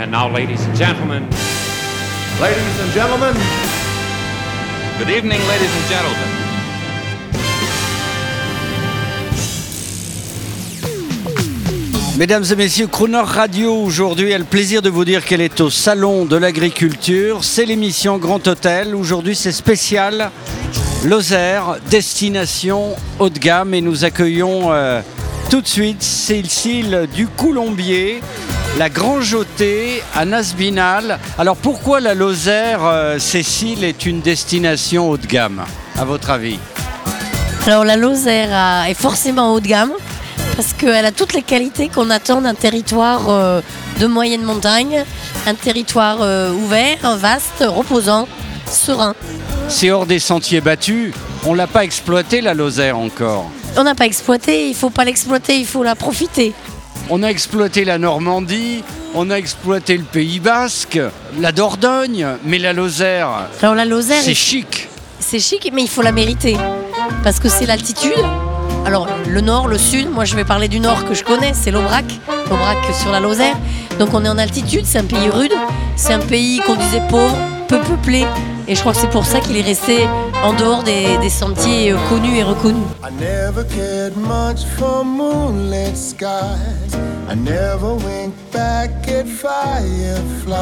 And now, ladies and gentlemen, Ladies and gentlemen, Good evening, ladies and gentlemen. Mesdames et messieurs, Crooner Radio aujourd'hui a le plaisir de vous dire qu'elle est au Salon de l'Agriculture. C'est l'émission Grand Hôtel. Aujourd'hui, c'est spécial. Lozère, destination haut de gamme. Et nous accueillons euh, tout de suite Cécile du Coulombier, la Grange-Otée à Nasbinal. Alors pourquoi la Lozère, euh, Cécile, est une destination haut de gamme, à votre avis? Alors la Lozère a- est forcément haut de gamme parce qu'elle a toutes les qualités qu'on attend d'un territoire euh, de moyenne montagne, un territoire euh, ouvert, vaste, reposant, serein. C'est hors des sentiers battus. On l'a pas exploité la Lozère encore. On n'a pas exploité, il faut pas l'exploiter, il faut la profiter. On a exploité la Normandie, on a exploité le Pays Basque, la Dordogne, mais la Lozère, Alors la Lozère, c'est chic. c'est chic, mais il faut la mériter parce que c'est l'altitude. Alors le nord, le sud, moi je vais parler du nord que je connais, c'est l'Aubrac, l'Aubrac sur la Lozère. Donc on est en altitude, c'est un pays rude, c'est un pays qu'on disait pauvre, peu peuplé. Et je crois que c'est pour ça qu'il est resté en dehors des, des sentiers connus et reconnus. I never cared much for moonlit skies. I never winked back at fireflies.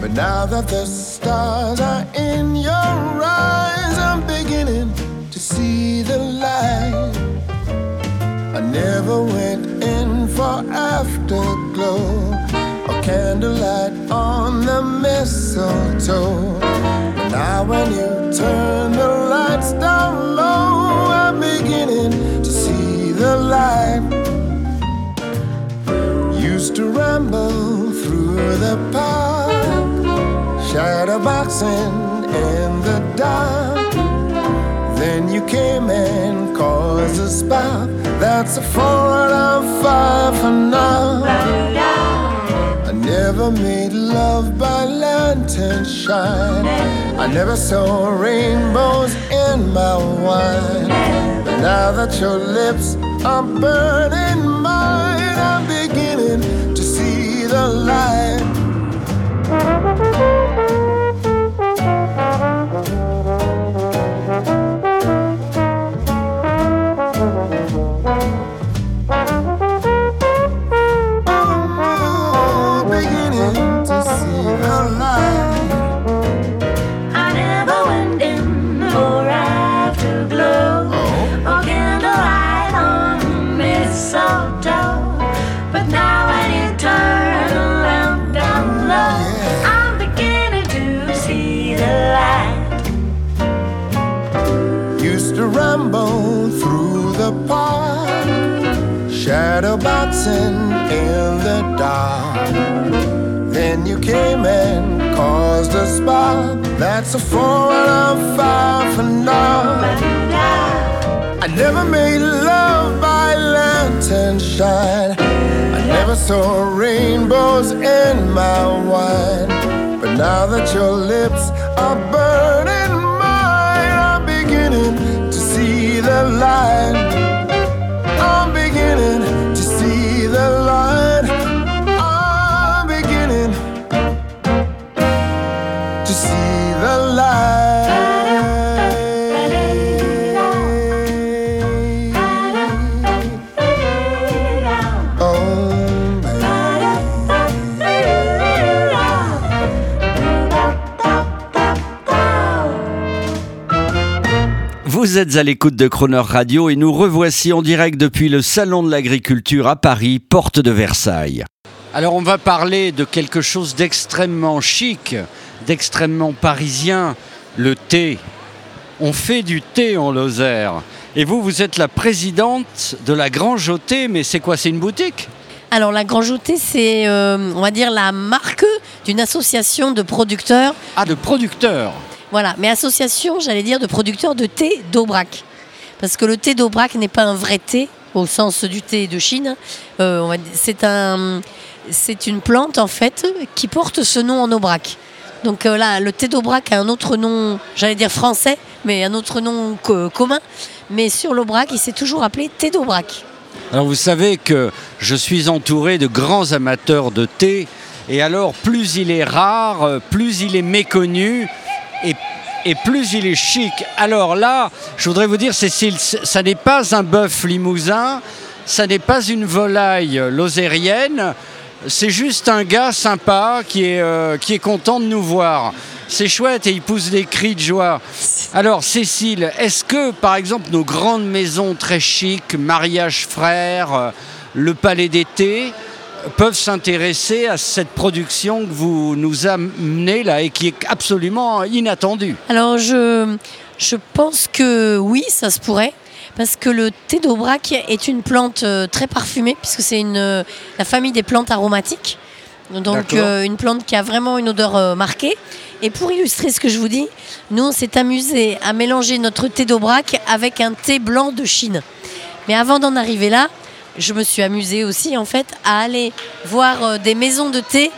But now that the stars are in your eyes, I'm beginning to see the light. I never went in for afterglow candlelight on the mistletoe. Now when you turn the lights down low, I'm beginning to see the light. Used to ramble through the park, shadow boxing in the dark. Then you came and caused a spark. That's a four out of five for now. Never made love by lantern shine. I never saw rainbows in my wine. But now that your lips are burning That's a four out of five for now. I never made love by lantern shine. I never saw rainbows in my wine. But now that your lips Vous êtes à l'écoute de Croner Radio et nous revoici en direct depuis le Salon de l'Agriculture à Paris, porte de Versailles. Alors on va parler de quelque chose d'extrêmement chic, d'extrêmement parisien, le thé. On fait du thé en Lozère. Et vous, vous êtes la présidente de la Grange mais c'est quoi C'est une boutique? Alors la Grange Thé, c'est, euh, on va dire, la marque d'une association de producteurs Ah, de producteur Voilà, mais association, j'allais dire, de producteurs de thé d'Aubrac. Parce que le thé d'Aubrac n'est pas un vrai thé, au sens du thé de Chine. Euh, c'est un, c'est une plante, en fait, qui porte ce nom en Aubrac. Donc euh, là, le thé d'Aubrac a un autre nom, j'allais dire français, mais un autre nom co- commun. Mais sur l'Aubrac, il s'est toujours appelé thé d'Aubrac. Alors vous savez que je suis entouré de grands amateurs de thé Et alors, plus il est rare, euh, plus il est méconnu et, plus il est chic. Alors là, je voudrais vous dire, Cécile, ça n'est pas un bœuf limousin, ça n'est pas une volaille lozérienne, c'est juste un gars sympa qui euh, qui est content de nous voir. C'est chouette et il pousse des cris de joie. Alors Cécile, est-ce que par exemple nos grandes maisons très chic, Mariage Frères, euh, le Palais d'été, peuvent s'intéresser à cette production que vous nous amenez là et qui est absolument inattendue? Alors je, je pense que oui, ça se pourrait. Parce que le thé d'Aubrac est une plante euh, très parfumée, puisque c'est une, euh, la famille des plantes aromatiques. Donc euh, une plante qui a vraiment une odeur euh, marquée. Et pour illustrer ce que je vous dis, nous on s'est amusé à mélanger notre thé d'Aubrac avec un thé blanc de Chine. Mais avant d'en arriver là, je me suis amusée aussi en fait à aller voir euh, des maisons de thé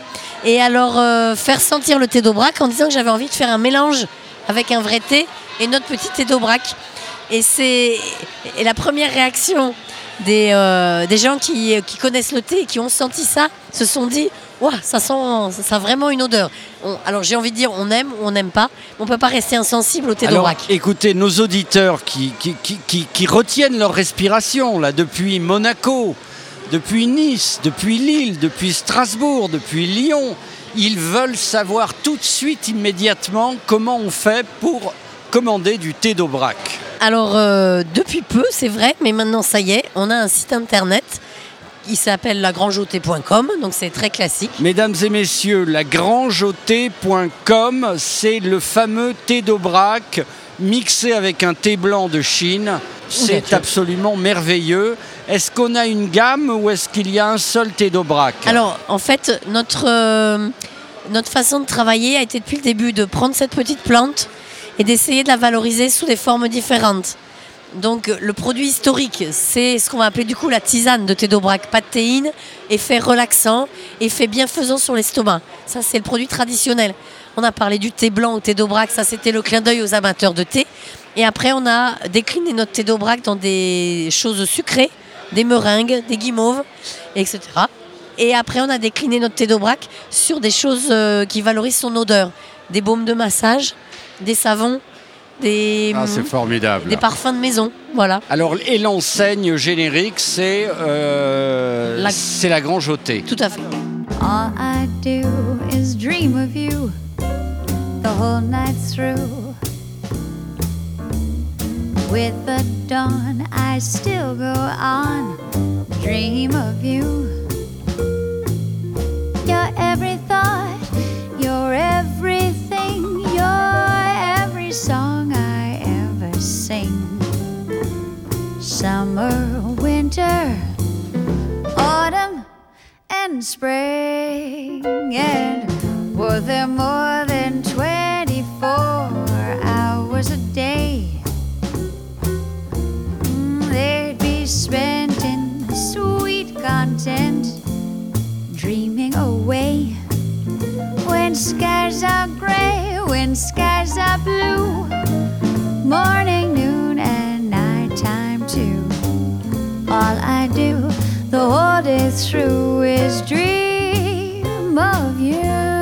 et à leur euh, faire sentir le thé d'Aubrac en disant que j'avais envie de faire un mélange avec un vrai thé et notre petit thé d'Aubrac. Et c'est la première réaction des, euh, gens qui, qui connaissent le thé et qui ont senti ça se sont dit Ouah, ça sent ça a vraiment une odeur. On- alors j'ai envie de dire on aime ou on n'aime pas, mais on peut pas rester insensible au thé d'Aubrac. écoutez, nos auditeurs qui, qui, qui- qui- qui retiennent leur respiration, là, depuis Monaco, depuis Nice, depuis Lille, depuis Strasbourg, depuis Lyon, ils veulent savoir tout de suite, immédiatement, comment on fait pour commander du thé d'Aubrac. Alors, euh, depuis peu, c'est vrai, mais maintenant, ça y est, on a un site internet qui s'appelle lagrangeauté.com, donc c'est très classique. Mesdames et messieurs, lagrangeauté.com, c'est le fameux thé d'Aubrac mixé avec un thé blanc de Chine. C'est absolument merveilleux. Est-ce qu'on a une gamme ou est-ce qu'il y a un seul thé d'Aubrac? Alors, en fait, notre, euh, notre façon de travailler a été depuis le début de prendre cette petite plante et d'essayer de la valoriser sous des formes différentes. Donc, le produit historique, c'est ce qu'on va appeler du coup la tisane de thé d'Aubrac. Pas de effet relaxant, effet bienfaisant sur l'estomac. Ça, c'est le produit traditionnel. On a parlé du thé blanc au thé d'Aubrac, ça c'était le clin d'œil aux amateurs de thé. Et après, on a décliné notre thé d'Aubrac dans des choses sucrées, des meringues, des guimauves, etc. Et après, on a décliné notre thé d'Aubrac sur des choses euh, qui valorisent son odeur. Des baumes de massage, des savons, des, Ah, c'est formidable. des parfums de maison. Voilà. Alors, et l'enseigne générique, c'est euh, La- c'est la Grange. Tout à fait. All I do is dream of you the whole night through. With the dawn, I still go on, dream of you. Your every thought, your everything, Summer, winter, autumn and spring. And were there more than 24 hours a day? Mm, They'd be spent in sweet content, dreaming away. When skies are gray, when skies are blue, morning, the day through is dream of you.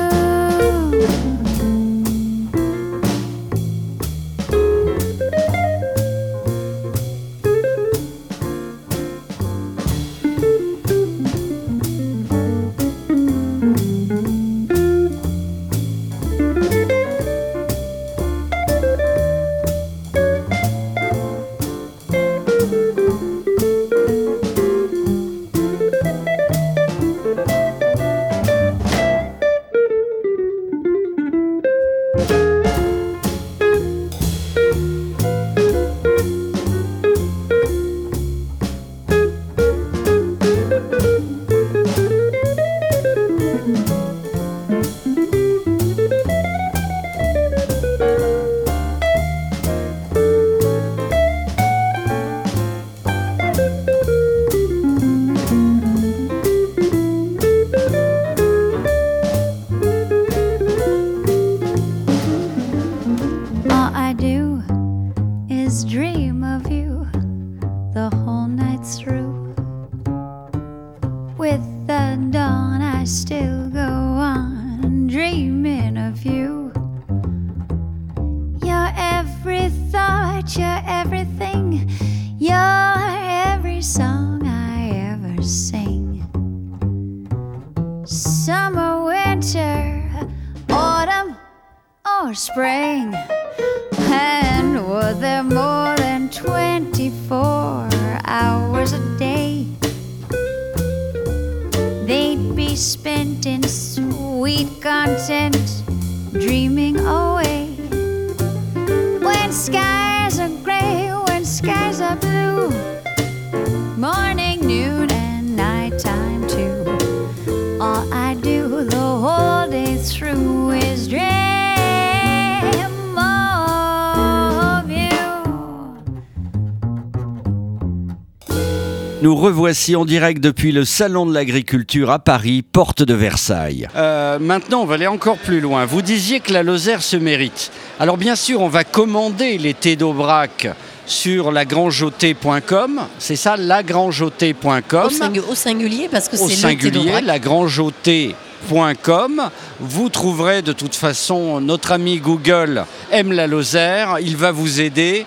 Nous revoici en direct depuis le Salon de l'Agriculture à Paris, porte de Versailles. Euh, maintenant, on va aller encore plus loin. Vous disiez que la Lozère se mérite. Alors bien sûr, on va commander les thés d'Aubrac sur lagrangeauté.com. C'est ça, lagrangeauté.com. Au, singu- au singulier, parce que c'est le thé singulier, d'Aubrac. lagrangeauté.com. Vous trouverez de toute façon notre ami Google aime la Lozère, il va vous aider.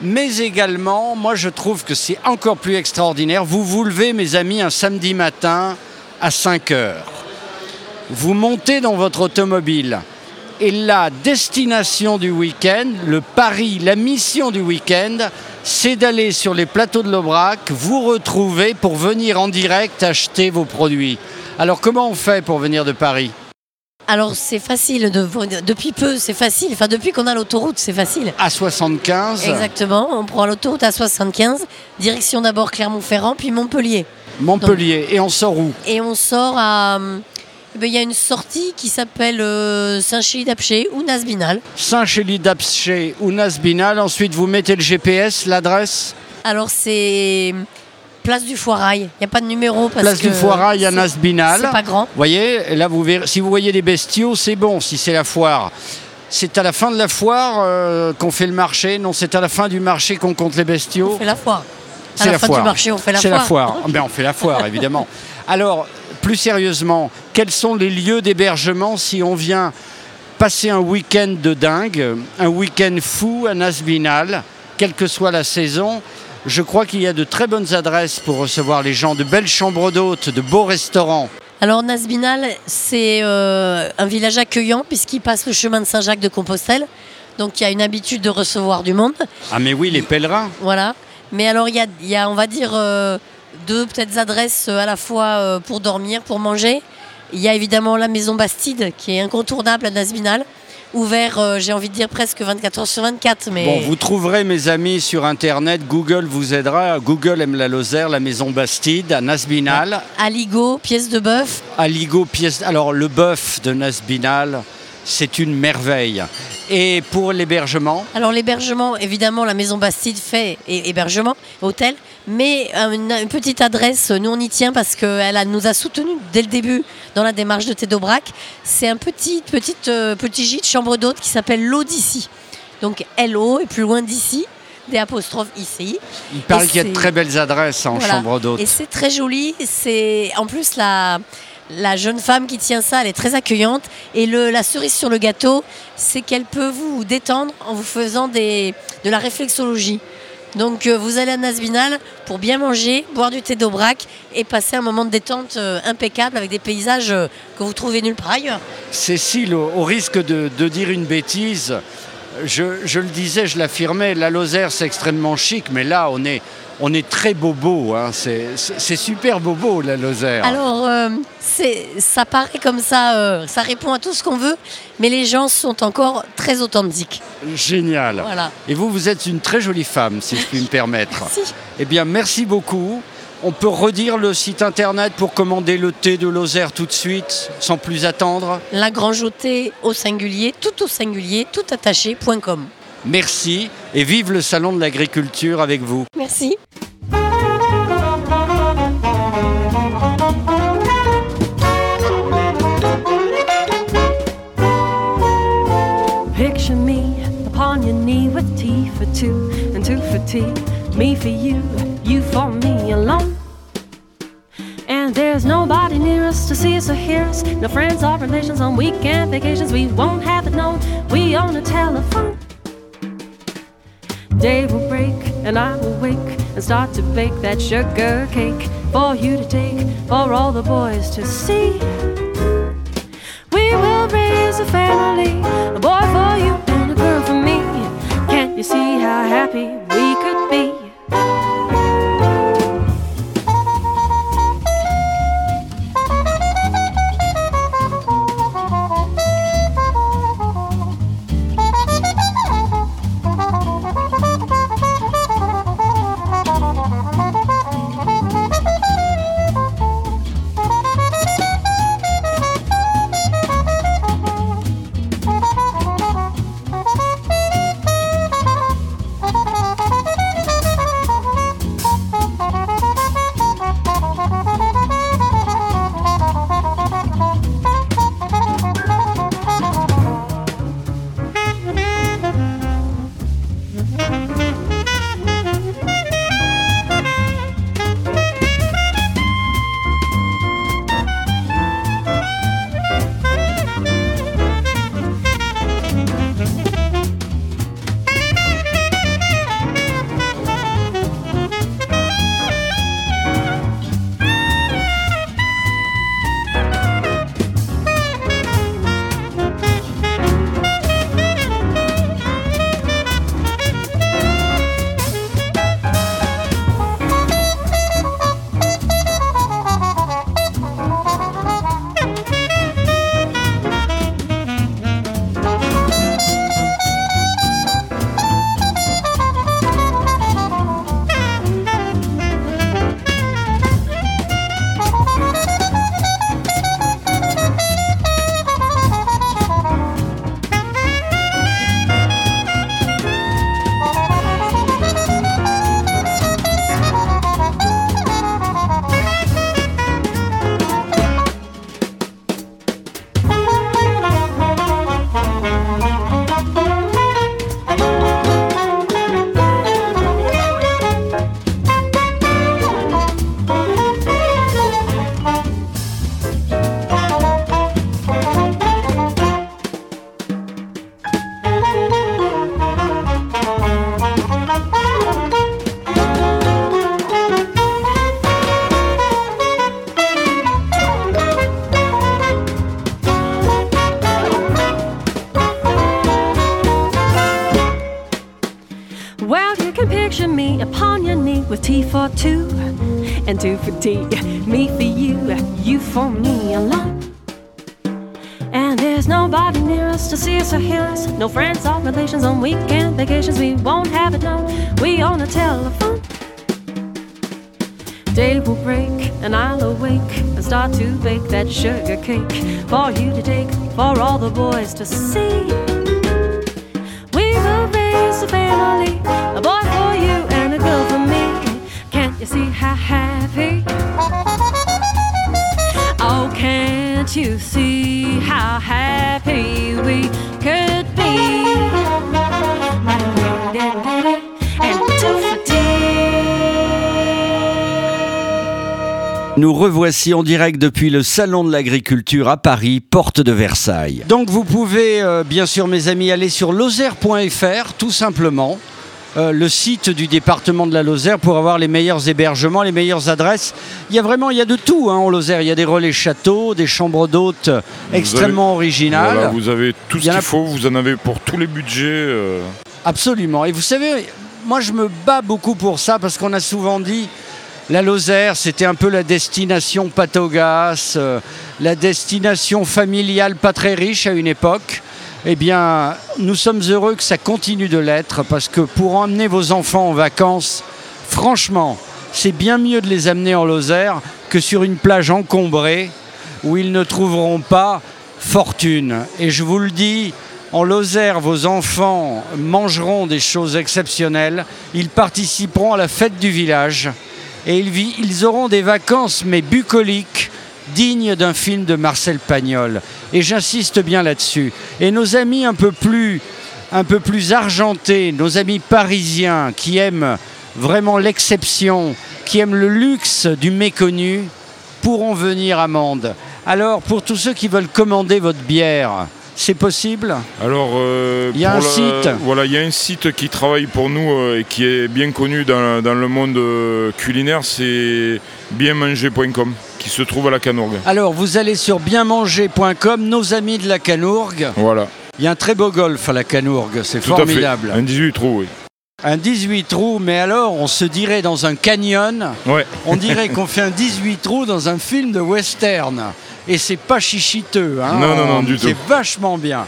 Mais également, moi je trouve que c'est encore plus extraordinaire. Vous vous levez, mes amis, un samedi matin à 5 heures. Vous montez dans votre automobile et la destination du week-end, le pari, la mission du week-end, c'est d'aller sur les plateaux de l'Aubrac, vous retrouver pour venir en direct acheter vos produits. Alors comment on fait pour venir de Paris? Alors c'est facile, de, depuis peu c'est facile, enfin depuis qu'on a l'autoroute c'est facile. À 75 Exactement, on prend l'autoroute à 75, direction d'abord Clermont-Ferrand, puis Montpellier. Montpellier. Et on sort où? Et on sort à... eh ben, Il y a une sortie qui s'appelle euh, Saint-Chély-d'Apcher ou Nasbinal. Saint-Chély d'Apcher ou Nasbinal. Ensuite, vous mettez le GPS, l'adresse? Alors c'est place du Foirail, il n'y a pas de numéro parce Place que du Foirail à c'est- Nasbinal. C'est pas grand. Vous voyez, là, vous verrez, si vous voyez des bestiaux, c'est bon, si c'est la foire. C'est à la fin de la foire euh, qu'on fait le marché. Non, c'est à la fin du marché qu'on compte les bestiaux. On fait la foire. À C'est la, la fin foire. du marché, on fait la C'est foire. la foire. Ah Ben, on fait la foire, évidemment. Alors, plus sérieusement, quels sont les lieux d'hébergement si on vient passer un week-end de dingue, un week-end fou à Nasbinal, quelle que soit la saison Je crois qu'il y a de très bonnes adresses pour recevoir les gens, de belles chambres d'hôtes, de beaux restaurants. Alors Nasbinal, c'est euh, un village accueillant puisqu'il passe le chemin de Saint-Jacques de Compostelle. Donc il y a une habitude de recevoir du monde. Ah mais oui, les pèlerins. Voilà. Mais alors il y a, il y a, on va dire, euh, deux peut-être adresses euh, à la fois euh, pour dormir, pour manger. Il y a évidemment la maison Bastide qui est incontournable à Nasbinal. Ouvert, euh, j'ai envie de dire presque 24 heures sur 24. Mais Bon, vous trouverez mes amis sur internet, Google vous aidera. Google aime la Lozère, la maison Bastide, à Nasbinal. Aligot, pièce de bœuf. Aligo pièce. Alors le bœuf de Nasbinal, c'est une merveille. Et pour l'hébergement, Alors l'hébergement, évidemment, la maison Bastide fait hé- hébergement, hôtel, mais euh, une, une petite adresse, nous on y tient parce qu'elle a- nous a soutenus dès le début dans la démarche de Tédobrac. C'est un petit, petite, euh, petit gîte, chambre d'hôte qui s'appelle d'ici. Donc L-O et plus loin d'ici, des apostrophes ici. il paraît Et qu'il y a de très belles adresses en Voilà. chambre d'hôte. Et c'est très joli. C'est en plus la la jeune femme qui tient ça, elle est très accueillante. Et le, la cerise sur le gâteau, c'est qu'elle peut vous détendre en vous faisant des, de la réflexologie. Donc euh, vous allez à Nasbinal pour bien manger, boire du thé d'Aubrac et passer un moment de détente euh, impeccable avec des paysages euh, que vous trouvez nulle part ailleurs. Cécile, au, risque de, dire une bêtise, je le disais, je l'affirmais, la Lozère c'est extrêmement chic, mais là on est, on est très bobo. hein. C'est super bobo la Lozère. Alors, euh, ça paraît comme ça, euh, ça répond à tout ce qu'on veut, mais les gens sont encore très authentiques. Génial. Voilà. Et vous, vous êtes une très jolie femme, si je puis me permettre. Merci. Eh bien, merci beaucoup. On peut redire le site internet pour commander le thé de Lozère tout de suite, sans plus attendre. La Grangeauté au singulier, tout au singulier, tout attaché.com. Merci et vive le salon de l'agriculture avec vous. Merci. Picture me upon your knee with tea for two and two for tea. Me for you, you for me alone. And there's nobody near us to see us or hear us. No friends or relations on weekend vacations. We won't have it known. We own a telephone. Day will break and I will wake and start to bake that sugar cake for you to take, for all the boys to see. We will raise a family, a boy for you and a girl for me. Can't you see how happy with tea for two and two for tea. Me for you, you for me alone. And there's nobody near us to see us or hear us. No friends or relations on weekend vacations. We won't have it now. We on a telephone. Day will break and I'll awake and start to bake that sugar cake for you to take, for all the boys to see. We will raise a family, a boy see how happy? Oh, can't you see how happy we could be? And two for tea. Nous revoici en direct depuis le Salon de l'Agriculture à Paris, porte de Versailles. Donc vous pouvez, euh, bien sûr mes amis, aller sur lozère.fr tout simplement. Euh, le site du département de la Lozère pour avoir les meilleurs hébergements, les meilleures adresses. Il y a vraiment, il y a de tout hein, en Lozère. Il y a des relais châteaux, des chambres d'hôtes extrêmement originales. Voilà, vous avez tout ce qu'il faut, vous en avez pour tous les budgets. euh, Absolument. Et vous savez, moi je me bats beaucoup pour ça parce qu'on a souvent dit la Lozère, c'était un peu la destination patogas, euh, la destination familiale pas très riche à une époque. Eh bien, nous sommes heureux que ça continue de l'être parce que pour emmener vos enfants en vacances, franchement, c'est bien mieux de les amener en Lozère que sur une plage encombrée où ils ne trouveront pas fortune. Et je vous le dis, en Lozère, vos enfants mangeront des choses exceptionnelles. Ils participeront à la fête du village. Et ils, ils auront des vacances, mais bucoliques, dignes d'un film de Marcel Pagnol. Et j'insiste bien là-dessus. Et nos amis un peu plus, un peu plus argentés, nos amis parisiens qui aiment vraiment l'exception, qui aiment le luxe du méconnu, pourront venir à Mende. Alors, pour tous ceux qui veulent commander votre bière, C'est possible? Alors, euh, Il y a un la- site? Voilà, il y a un site qui travaille pour nous euh, et qui est bien connu dans, dans le monde euh, culinaire, c'est bienmanger.com, qui se trouve à la Canourgue. Alors, vous allez sur bienmanger.com, nos amis de la Canourgue. Voilà, Il y a un très beau golf à la Canourgue, c'est formidable. à fait. Un 18 trous, oui. Un 18 trous, mais alors on se dirait dans un canyon, Ouais. on dirait qu'on fait un 18 trous dans un film de western. Et c'est pas chichiteux, hein. Non, non, non, du C'est tout. vachement bien.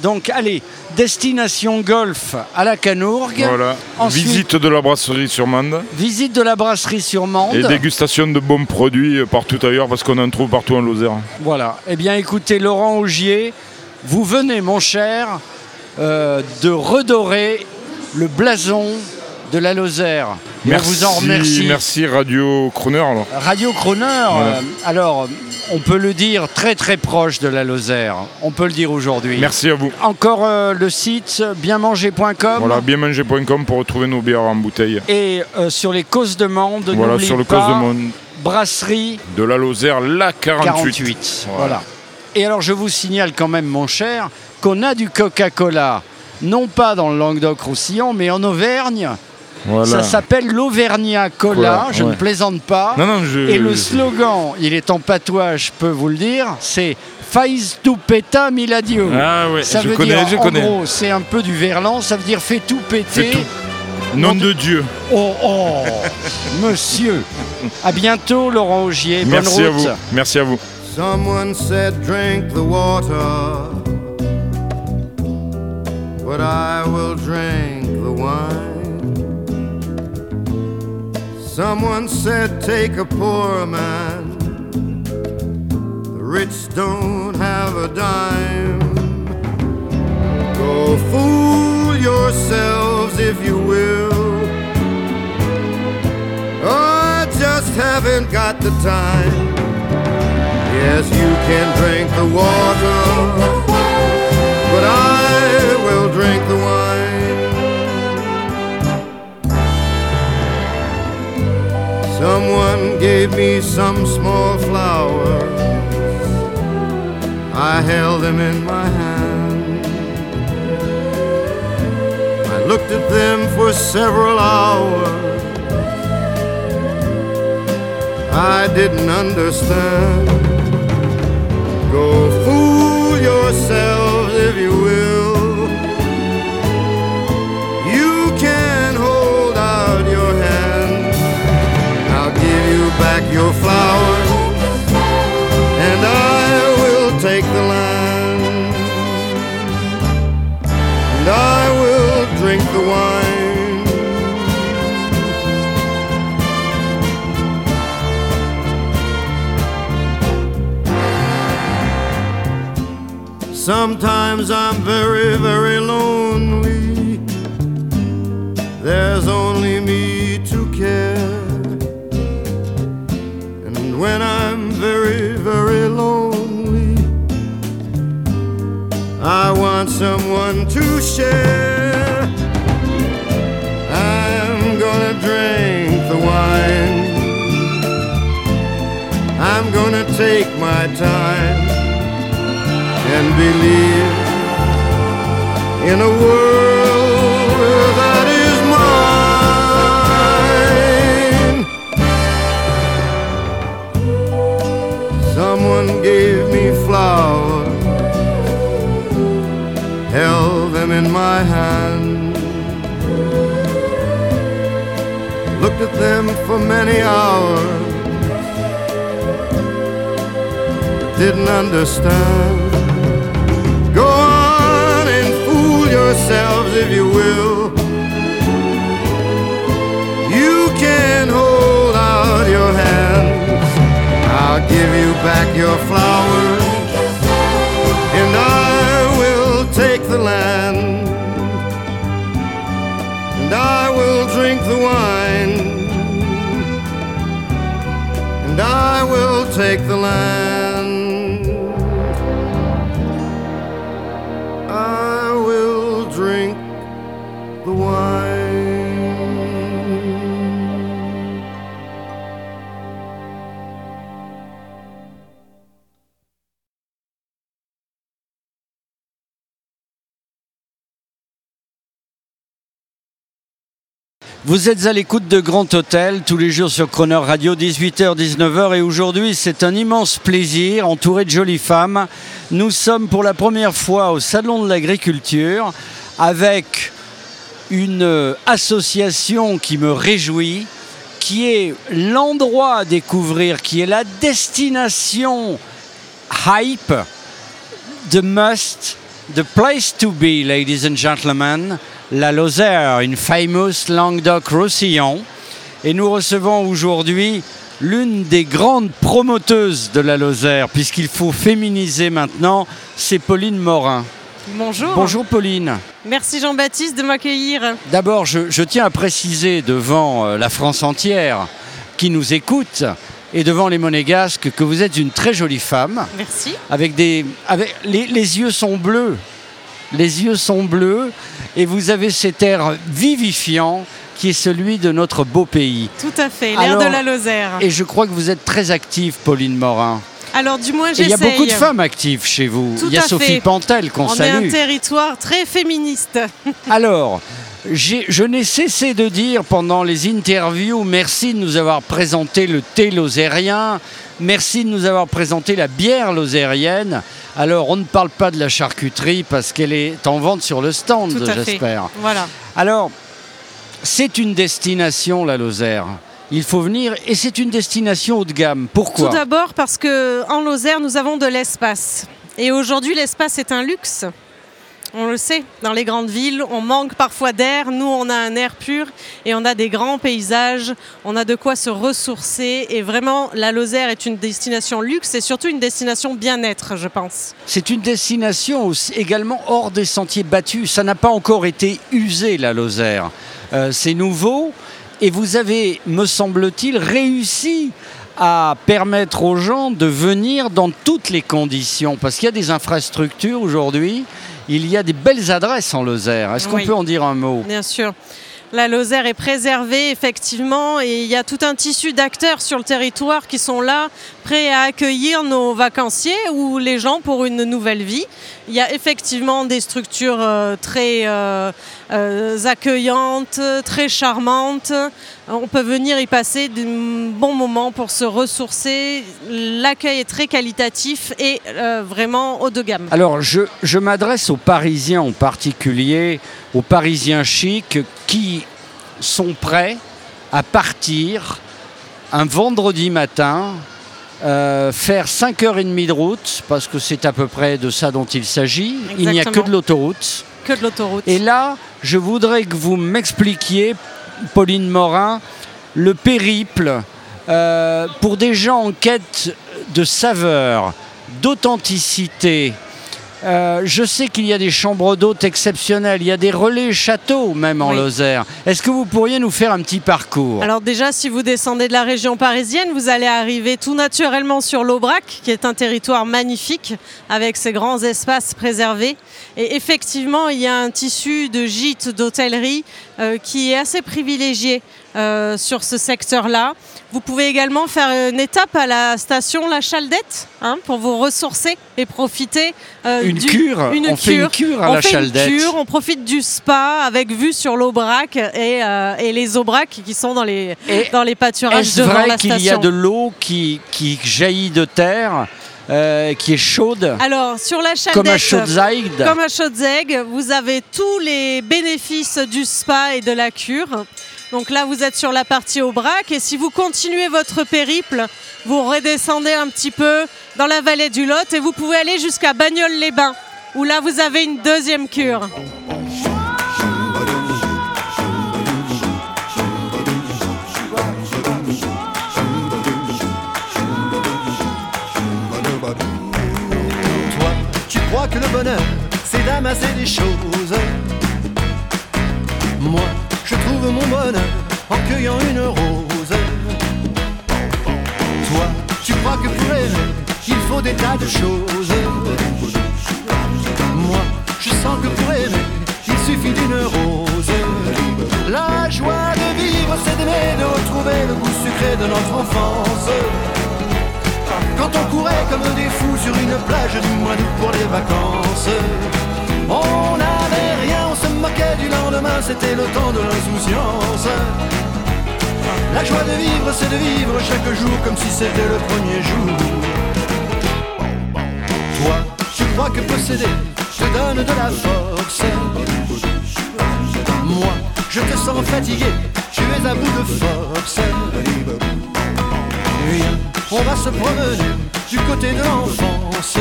Donc allez, destination golf à la Canourgue. Voilà. Ensuite- Visite de la brasserie sur Mande Visite de la brasserie sur Mende. et dégustation de bons produits euh, partout ailleurs parce qu'on en trouve partout en Lozère. Voilà. Eh bien, écoutez, Laurent Augier, vous venez, mon cher, euh, de redorer le blason de la Lozère. Et on vous en remercie. Merci Radio Croner alors. Radio Croner, Voilà. euh, alors, on peut le dire très très proche de la Lozère. On peut le dire aujourd'hui. Merci à vous. Encore euh, le site bienmanger.com Voilà, bienmanger.com pour retrouver nos bières en bouteille. et euh, sur les causes de Mende, Voilà, n'oublie sur le pas, cause de monde brasserie de la Lozère, la 48. 48. Voilà. Et alors je vous signale quand même, mon cher, qu'on a du Coca-Cola, non pas dans le Languedoc-Roussillon, mais en Auvergne. Voilà. Ça s'appelle l'Auvergnat Cola, je ne plaisante pas. Non, non, je- Et le slogan, il est en patois, je peux vous le dire, c'est Faiz tu peta miladio. Ah ouais, ça je veut connais, dire, je en connais. gros, c'est un peu du verlan, ça veut dire fais tout péter. Fais tout. Nom de Dieu. Oh, oh, monsieur. À bientôt, Laurent Augier. Bonne Merci à route. vous. Merci à vous. Someone said, drink the water, but I will drink the wine. Someone said, take a poor man, the rich don't have a dime. Go fool yourselves if you will. Oh, I just haven't got the time. Yes, you can drink the water, but I drink the wine. Someone gave me some small flowers. I held them in my hand. I looked at them for several hours. I didn't understand. Go fool yourselves if you will. You back your flowers, and I will take the land, and I will drink the wine. Sometimes I'm very, very lonely. There's only me want someone to share. I'm gonna drink the wine. I'm gonna take my time and believe in a world my hand, looked at them for many hours didn't understand. Go on and fool yourselves if you will. You can hold out your hands. I'll give you back your flowers, and I will take the land, drink the wine, and I will take the land. Vous êtes à l'écoute de Grand Hôtel tous les jours sur Croner Radio 18h 19h et aujourd'hui c'est un immense plaisir entouré de jolies femmes. Nous sommes pour la première fois au salon de l'agriculture avec une euh, association qui me réjouit qui est l'endroit à découvrir, qui est la destination hype, the must, the place to be, ladies and gentlemen, la Lozère, une famous Languedoc-Roussillon. Et nous recevons aujourd'hui l'une des grandes promoteuses de la Lozère, puisqu'il faut féminiser maintenant, c'est Pauline Morin. Bonjour. Bonjour Pauline. Merci Jean-Baptiste de m'accueillir. D'abord, je, je tiens à préciser devant euh, la France entière qui nous écoute et devant les monégasques que vous êtes une très jolie femme. Merci. Avec des, avec, les, les yeux sont bleus. Les yeux sont bleus et vous avez cet air vivifiant qui est celui de notre beau pays. Tout à fait, l'air de la Lozère. Et je crois que vous êtes très active, Pauline Morin. Alors du moins Et il y j'essaye. a beaucoup de femmes actives chez vous. Tout il y a Sophie fait. Pantel qu'on On est salue. un territoire très féministe. Alors, je n'ai cessé de dire pendant les interviews merci de nous avoir présenté le thé lozérien, merci de nous avoir présenté la bière lozérienne. Alors, on ne parle pas de la charcuterie parce qu'elle est en vente sur le stand, j'espère. Voilà. Alors, c'est une destination, la Lozère. Il faut venir et c'est une destination haut de gamme. Pourquoi Tout d'abord parce que en Lozère nous avons de l'espace. Et aujourd'hui l'espace est un luxe. On le sait, dans les grandes villes, on manque parfois d'air. Nous, on a un air pur et on a des grands paysages. On a de quoi se ressourcer. Et vraiment, la Lozère est une destination luxe et surtout une destination bien-être, je pense. C'est une destination aussi- également hors des sentiers battus. Ça n'a pas encore été usé, la Lozère. Euh, c'est nouveau et vous avez, me semble-t-il, réussi à permettre aux gens de venir dans toutes les conditions. Parce qu'il y a des infrastructures aujourd'hui, il y a des belles adresses en Lozère. Est-ce qu'on Oui. peut en dire un mot? Bien sûr. La Lozère est préservée, effectivement, et il y a tout un tissu d'acteurs sur le territoire qui sont là, prêts à accueillir nos vacanciers ou les gens pour une nouvelle vie. Il y a effectivement des structures euh, très euh, euh, accueillantes, très charmantes. On peut venir y passer de bons moments pour se ressourcer. L'accueil est très qualitatif et euh, vraiment haut de gamme. Alors, je, je m'adresse aux Parisiens en particulier, aux Parisiens chics qui sont prêts à partir un vendredi matin, euh, faire 5h30 de route, parce que c'est à peu près de ça dont il s'agit. Il n'y a que de l'autoroute. Et là, je voudrais que vous m'expliquiez, Pauline Morin, le périple euh, pour des gens en quête de saveur, d'authenticité. Euh, je sais qu'il y a des chambres d'hôtes exceptionnelles, il y a des relais châteaux même en Oui. Lozère. Est-ce que vous pourriez nous faire un petit parcours? Alors déjà, si vous descendez de la région parisienne, vous allez arriver tout naturellement sur l'Aubrac, qui est un territoire magnifique, avec ses grands espaces préservés. Et effectivement, il y a un tissu de gîtes, d'hôtellerie, euh, qui est assez privilégié euh, sur ce secteur-là. Vous pouvez également faire une étape à la station La Chaldette, hein, pour vous ressourcer et profiter euh, Une cure On fait une cure à on la fait Chaldette. Une cure, on profite du spa avec vue sur l'Aubrac et, euh, et les Aubracs qui sont dans les, Et dans les pâturages Est-ce devant vrai la qu'il y a de l'eau qui, qui jaillit de terre, euh, qui est chaude, Alors, sur la Chaldette, comme à Chaudezaïde comme à Chaudzeg, vous avez tous les bénéfices du spa et de la cure. Donc là, vous êtes sur la partie Aubrac. Et si vous continuez votre périple, vous redescendez un petit peu dans la vallée du Lot et vous pouvez aller jusqu'à Bagnoles-les-Bains, où là, vous avez une deuxième cure. Toi, tu crois que le bonheur, c'est d'amasser des choses. Moi, je trouve mon bonheur en cueillant une rose. Toi, tu crois que pour aimer, il faut des tas de choses. Moi, je sens que pour aimer, il suffit d'une rose. La joie de vivre, c'est d'aimer, de retrouver le goût sucré de notre enfance. Quand on courait comme des fous sur une plage du mois d'août pour les vacances On n'avait rien, on se moquait du lendemain, c'était le temps de l'insouciance. La joie de vivre, c'est de vivre chaque jour comme si c'était le premier jour. Toi, tu crois que posséder te donne de la force. Moi, je te sens fatigué, tu es à bout de force. Viens, on va se promener du côté de l'enfance.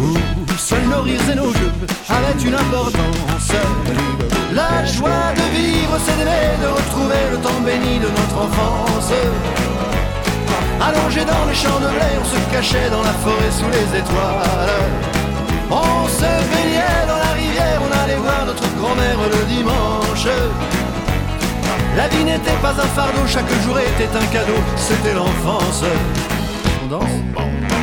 Où seuls nos rires et nos jeux avaient une importance. La joie de vivre, c'est de retrouver le temps béni de notre enfance. Allongé dans les champs de blé, on se cachait dans la forêt sous les étoiles. On se baignait dans la rivière, on allait voir notre grand-mère le dimanche. La vie n'était pas un fardeau, chaque jour était un cadeau, c'était l'enfance. On danse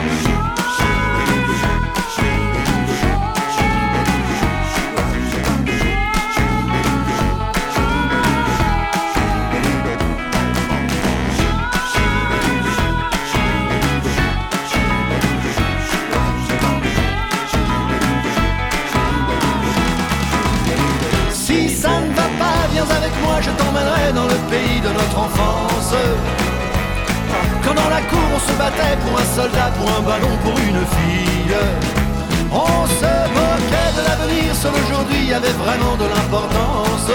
ça ne va pas, viens avec moi, je t'emmènerai dans le pays de notre enfance. Quand dans la cour on se battait pour un soldat, pour un ballon, pour une fille. On se moquait de l'avenir, seul aujourd'hui avait vraiment de l'importance.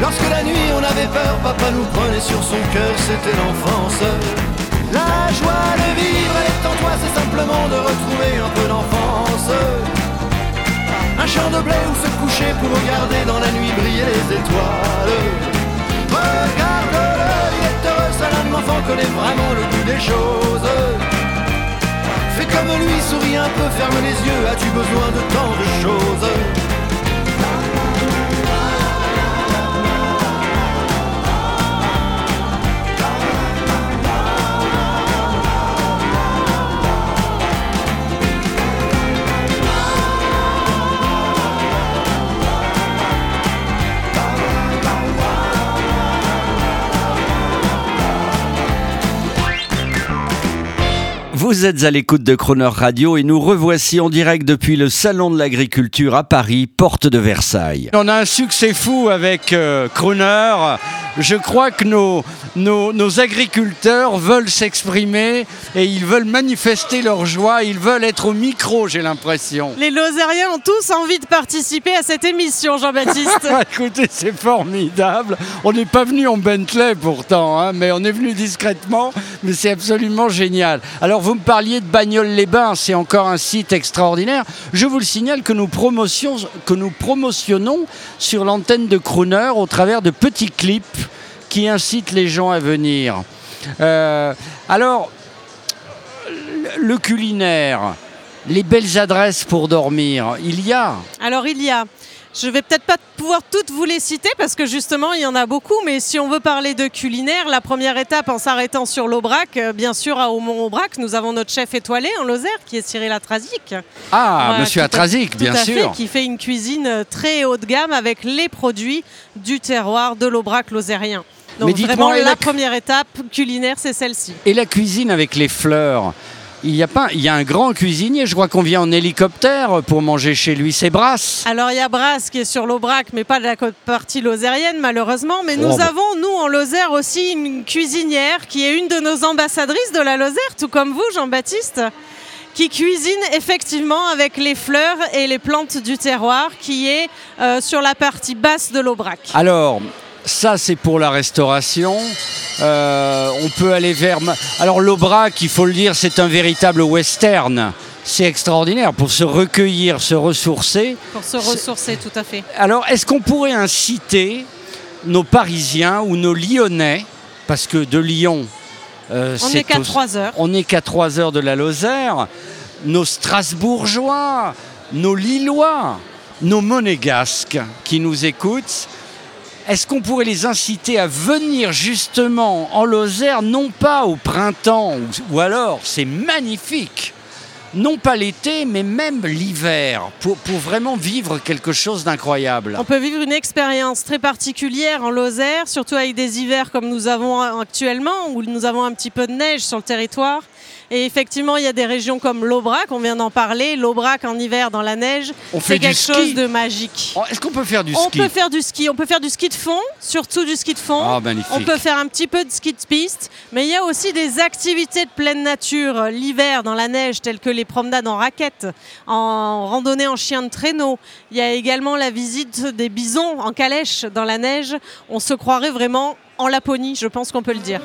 Lorsque la nuit on avait peur, papa nous prenait sur son cœur, c'était l'enfance. La joie de vivre, elle est en toi, c'est simplement de retrouver un peu d'enfance. Un champ de blé où se coucher pour regarder dans la nuit briller les étoiles. Regarde-le, il est heureux, ça l'âme enfant connaît vraiment le goût des choses. Fais comme lui, souris un peu, ferme les yeux, as-tu besoin de tant de choses? Vous êtes à l'écoute de Croner Radio et nous revoici en direct depuis le Salon de l'Agriculture à Paris, porte de Versailles. On a un succès fou avec euh, Croner. Je crois que nos, nos, nos agriculteurs veulent s'exprimer et ils veulent manifester leur joie, ils veulent être au micro, j'ai l'impression. Les Lozériens ont tous envie de participer à cette émission, Jean-Baptiste. Écoutez, c'est formidable. On n'est pas venu en Bentley pourtant, hein, mais on est venu discrètement, mais c'est absolument génial. Alors vous me parliez de Bagnoles-les-Bains, c'est encore un site extraordinaire. Je vous le signale que nous, promotionnons sur l'antenne de Crooner au travers de petits clips qui incitent les gens à venir. Euh, alors, le culinaire, les belles adresses pour dormir, il y a? Alors il y a. Je vais peut-être pas pouvoir toutes vous les citer parce que justement il y en a beaucoup, mais si on veut parler de culinaire, la première étape en s'arrêtant sur l'Aubrac, euh, bien sûr à Aumont-Aubrac, nous avons notre chef étoilé en Lozère qui est Cyril Atrazic. Ah, Voilà, monsieur Atrazic, bien tout à sûr. fait, qui fait une cuisine euh, très haut de gamme avec les produits du terroir de l'Aubrac lozérien. Donc Mais vraiment la première étape culinaire, c'est celle-ci. Et la cuisine avec les fleurs il y, a pas, il y a un grand cuisinier, je crois qu'on vient en hélicoptère pour manger chez lui, c'est Brasse. Alors il y a Brasse qui est sur l'Aubrac, mais pas de la partie lozérienne malheureusement. Mais nous Oh, bah. avons, nous en Lozère aussi, une cuisinière qui est une de nos ambassadrices de la Lozère, tout comme vous Jean-Baptiste, qui cuisine effectivement avec les fleurs et les plantes du terroir, qui est euh, sur la partie basse de l'Aubrac. Alors, ça c'est pour la restauration. Euh, on peut aller vers... Alors l'Aubrac, il faut le dire, c'est un véritable western. C'est extraordinaire pour se recueillir, se ressourcer. Pour se ressourcer, tout à fait. Alors, est-ce qu'on pourrait inciter nos Parisiens ou nos Lyonnais, parce que de Lyon, euh, On n'est qu'à au- 3 heures. On n'est qu'à 3 heures de la Lozère, nos Strasbourgeois, nos Lillois, nos Monégasques qui nous écoutent. Est-ce qu'on pourrait les inciter à venir justement en Lozère, non pas au printemps, ou, alors c'est magnifique, non pas l'été, mais même l'hiver, pour, pour vraiment vivre quelque chose d'incroyable? On peut vivre une expérience très particulière en Lozère, surtout avec des hivers comme nous avons actuellement, où nous avons un petit peu de neige sur le territoire. Et effectivement, il y a des régions comme l'Aubrac, on vient d'en parler. L'Aubrac en hiver dans la neige, On fait c'est quelque ski. chose de magique. Oh, Est-ce qu'on peut faire du On ski peut faire du ski, on peut faire du ski de fond, surtout du ski de fond. Ah, magnifique. On peut faire un petit peu de ski de piste, mais il y a aussi des activités de pleine nature euh, l'hiver dans la neige, telles que les promenades en raquettes, en randonnée en chien de traîneau. Il y a également la visite des bisons en calèche dans la neige. On se croirait vraiment en Laponie, je pense qu'on peut le dire.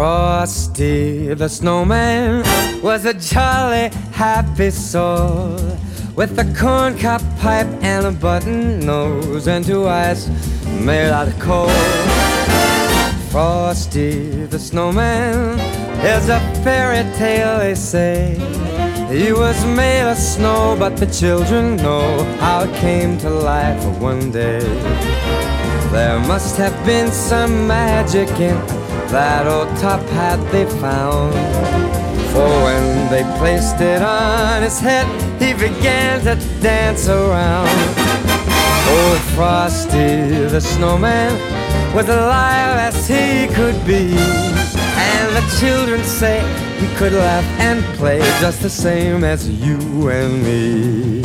Frosty the snowman was a jolly happy soul with a corncob pipe and a button nose and two eyes made out of coal. Frosty the snowman is a fairy tale, they say. He was made of snow, but the children know how it came to life one day. There must have been some magic in that old top hat they found. For when they placed it on his head, he began to dance around. Old Frosty the snowman was alive as he could be. And the children say he could laugh and play just the same as you and me.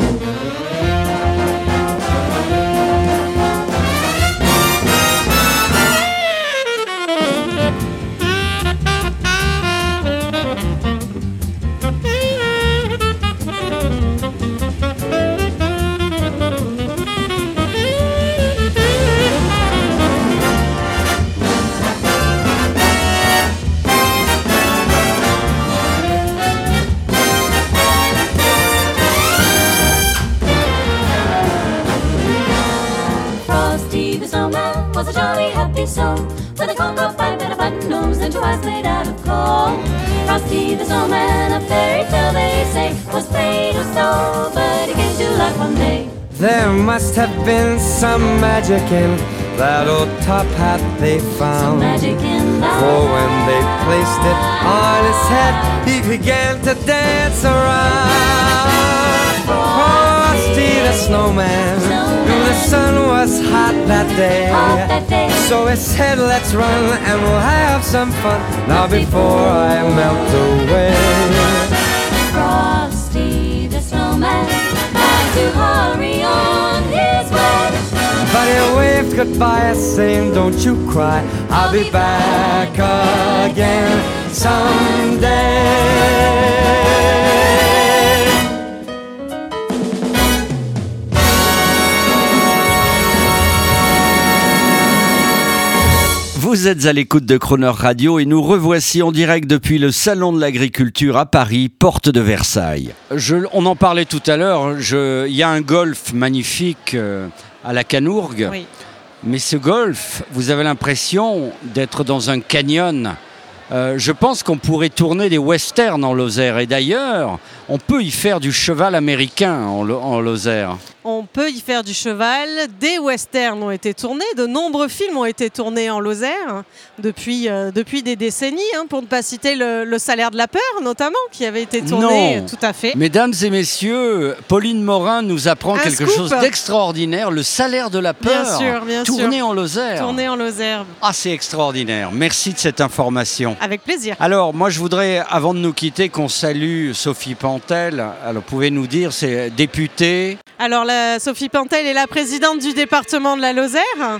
Snowman, a fairy tale they say, was made of snow, but he came to life one day. There must have been some magic in that old top hat they found. Magic in that For when they placed it on his head, he began to dance around. Frosty the snowman, knew the sun was hot that day. Hot that day. So he said, Let's run and we'll have some fun now before I melt away. Frosty the snowman had to hurry on his way. But he waved goodbye, saying, Don't you cry, I'll be back again someday. Vous êtes à l'écoute de Croner Radio et nous revoici en direct depuis le Salon de l'Agriculture à Paris, porte de Versailles. Je- on en parlait tout à l'heure, il y a un golf magnifique euh, à la Canourgue, Oui. mais ce golf, vous avez l'impression d'être dans un canyon. Euh, je pense qu'on pourrait tourner des westerns en Lozère et d'ailleurs, on peut y faire du cheval américain en, Lo- en Lozère. On peut y faire du cheval. Des westerns ont été tournés. De nombreux films ont été tournés en Lozère depuis, euh, depuis des décennies, hein, pour ne pas citer le, le Salaire de la peur, notamment, qui avait été tourné. Non. Tout à fait. Mesdames et messieurs, Pauline Morin nous apprend Un quelque scoop. chose d'extraordinaire, le salaire de la peur, Bien sûr, bien tourné sûr. en Lozère. Tourné en Lozère. Ah, c'est extraordinaire. Merci de cette information. Avec plaisir. Alors, moi, je voudrais, avant de nous quitter, qu'on salue Sophie Pantel. Alors, pouvez nous dire, c'est députée. Alors, la, Sophie Pantel est la présidente du département de la Lozère.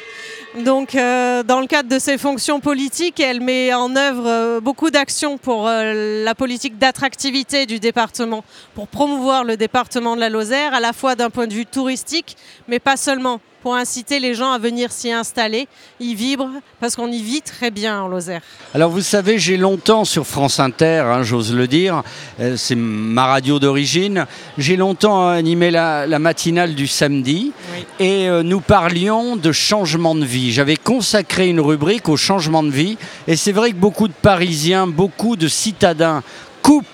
Donc, euh, dans le cadre de ses fonctions politiques, elle met en œuvre euh, beaucoup d'actions pour euh, la politique d'attractivité du département, pour promouvoir le département de la Lozère, à la fois d'un point de vue touristique, mais pas seulement, pour inciter les gens à venir s'y installer, y vivre, parce qu'on y vit très bien en Lozère. Alors, vous savez, j'ai longtemps sur France Inter, hein, j'ose le dire, euh, c'est ma radio d'origine, j'ai longtemps animé la, la matinale du samedi et euh, nous parlions de changement de vie. J'avais consacré une rubrique au changement de vie et c'est vrai que beaucoup de Parisiens, beaucoup de citadins coupent,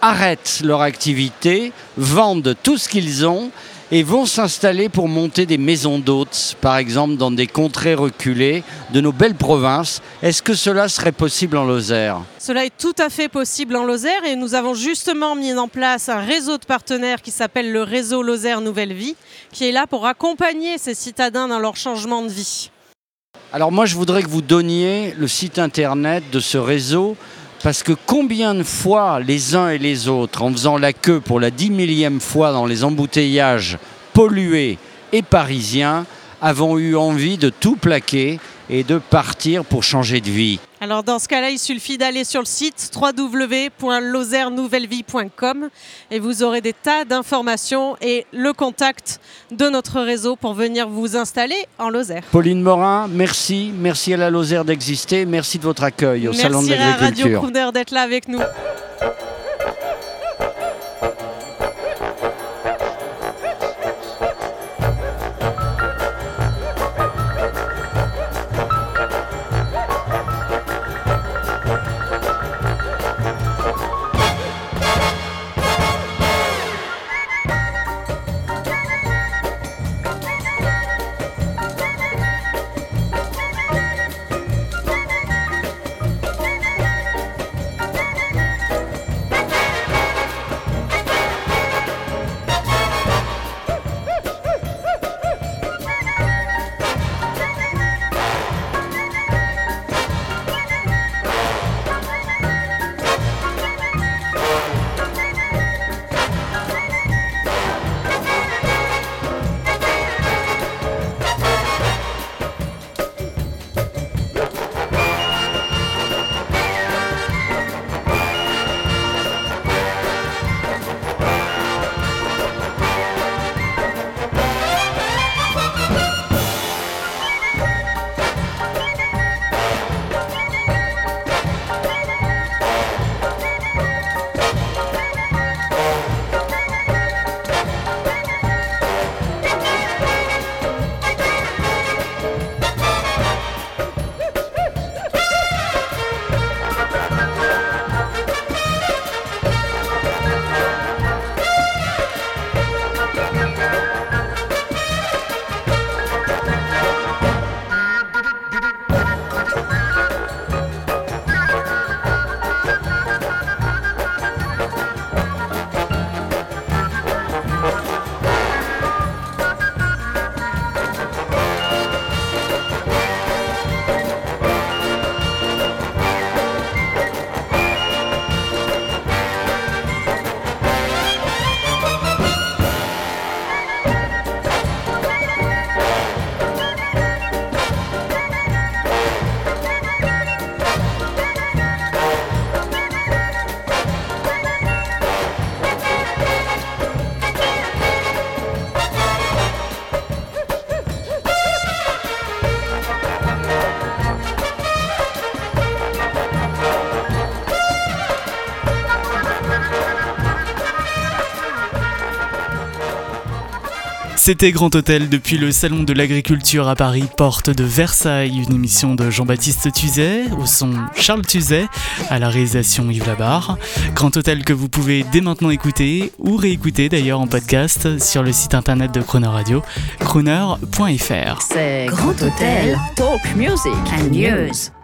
arrêtent leur activité, vendent tout ce qu'ils ont et vont s'installer pour monter des maisons d'hôtes, par exemple dans des contrées reculées de nos belles provinces. Est-ce que cela serait possible en Lozère? Cela est tout à fait possible en Lozère et nous avons justement mis en place un réseau de partenaires qui s'appelle le réseau Lozère Nouvelle Vie, qui est là pour accompagner ces citadins dans leur changement de vie. Alors moi je voudrais que vous donniez le site internet de ce réseau parce que combien de fois les uns et les autres, en faisant la queue pour la dix millième fois dans les embouteillages pollués et parisiens, avons eu envie de tout plaquer et de partir pour changer de vie Alors dans ce cas-là, il suffit d'aller sur le site www.lozernenouvellevie.com et vous aurez des tas d'informations et le contact de notre réseau pour venir vous installer en Lozère. Pauline Morin, merci. Merci à la Lozère d'exister. Merci de votre accueil au Salon de Merci à Radio l'Agriculture. Crooner d'être là avec nous. C'était Grand Hôtel depuis le Salon de l'Agriculture à Paris, porte de Versailles, une émission de Jean-Baptiste Tuzet, au son Charles Tuzet, à la réalisation Yves Labarre. Grand Hôtel que vous pouvez dès maintenant écouter, ou réécouter d'ailleurs en podcast sur le site internet de Croner Radio, croner.fr. C'est Grand Hôtel Talk Music and News.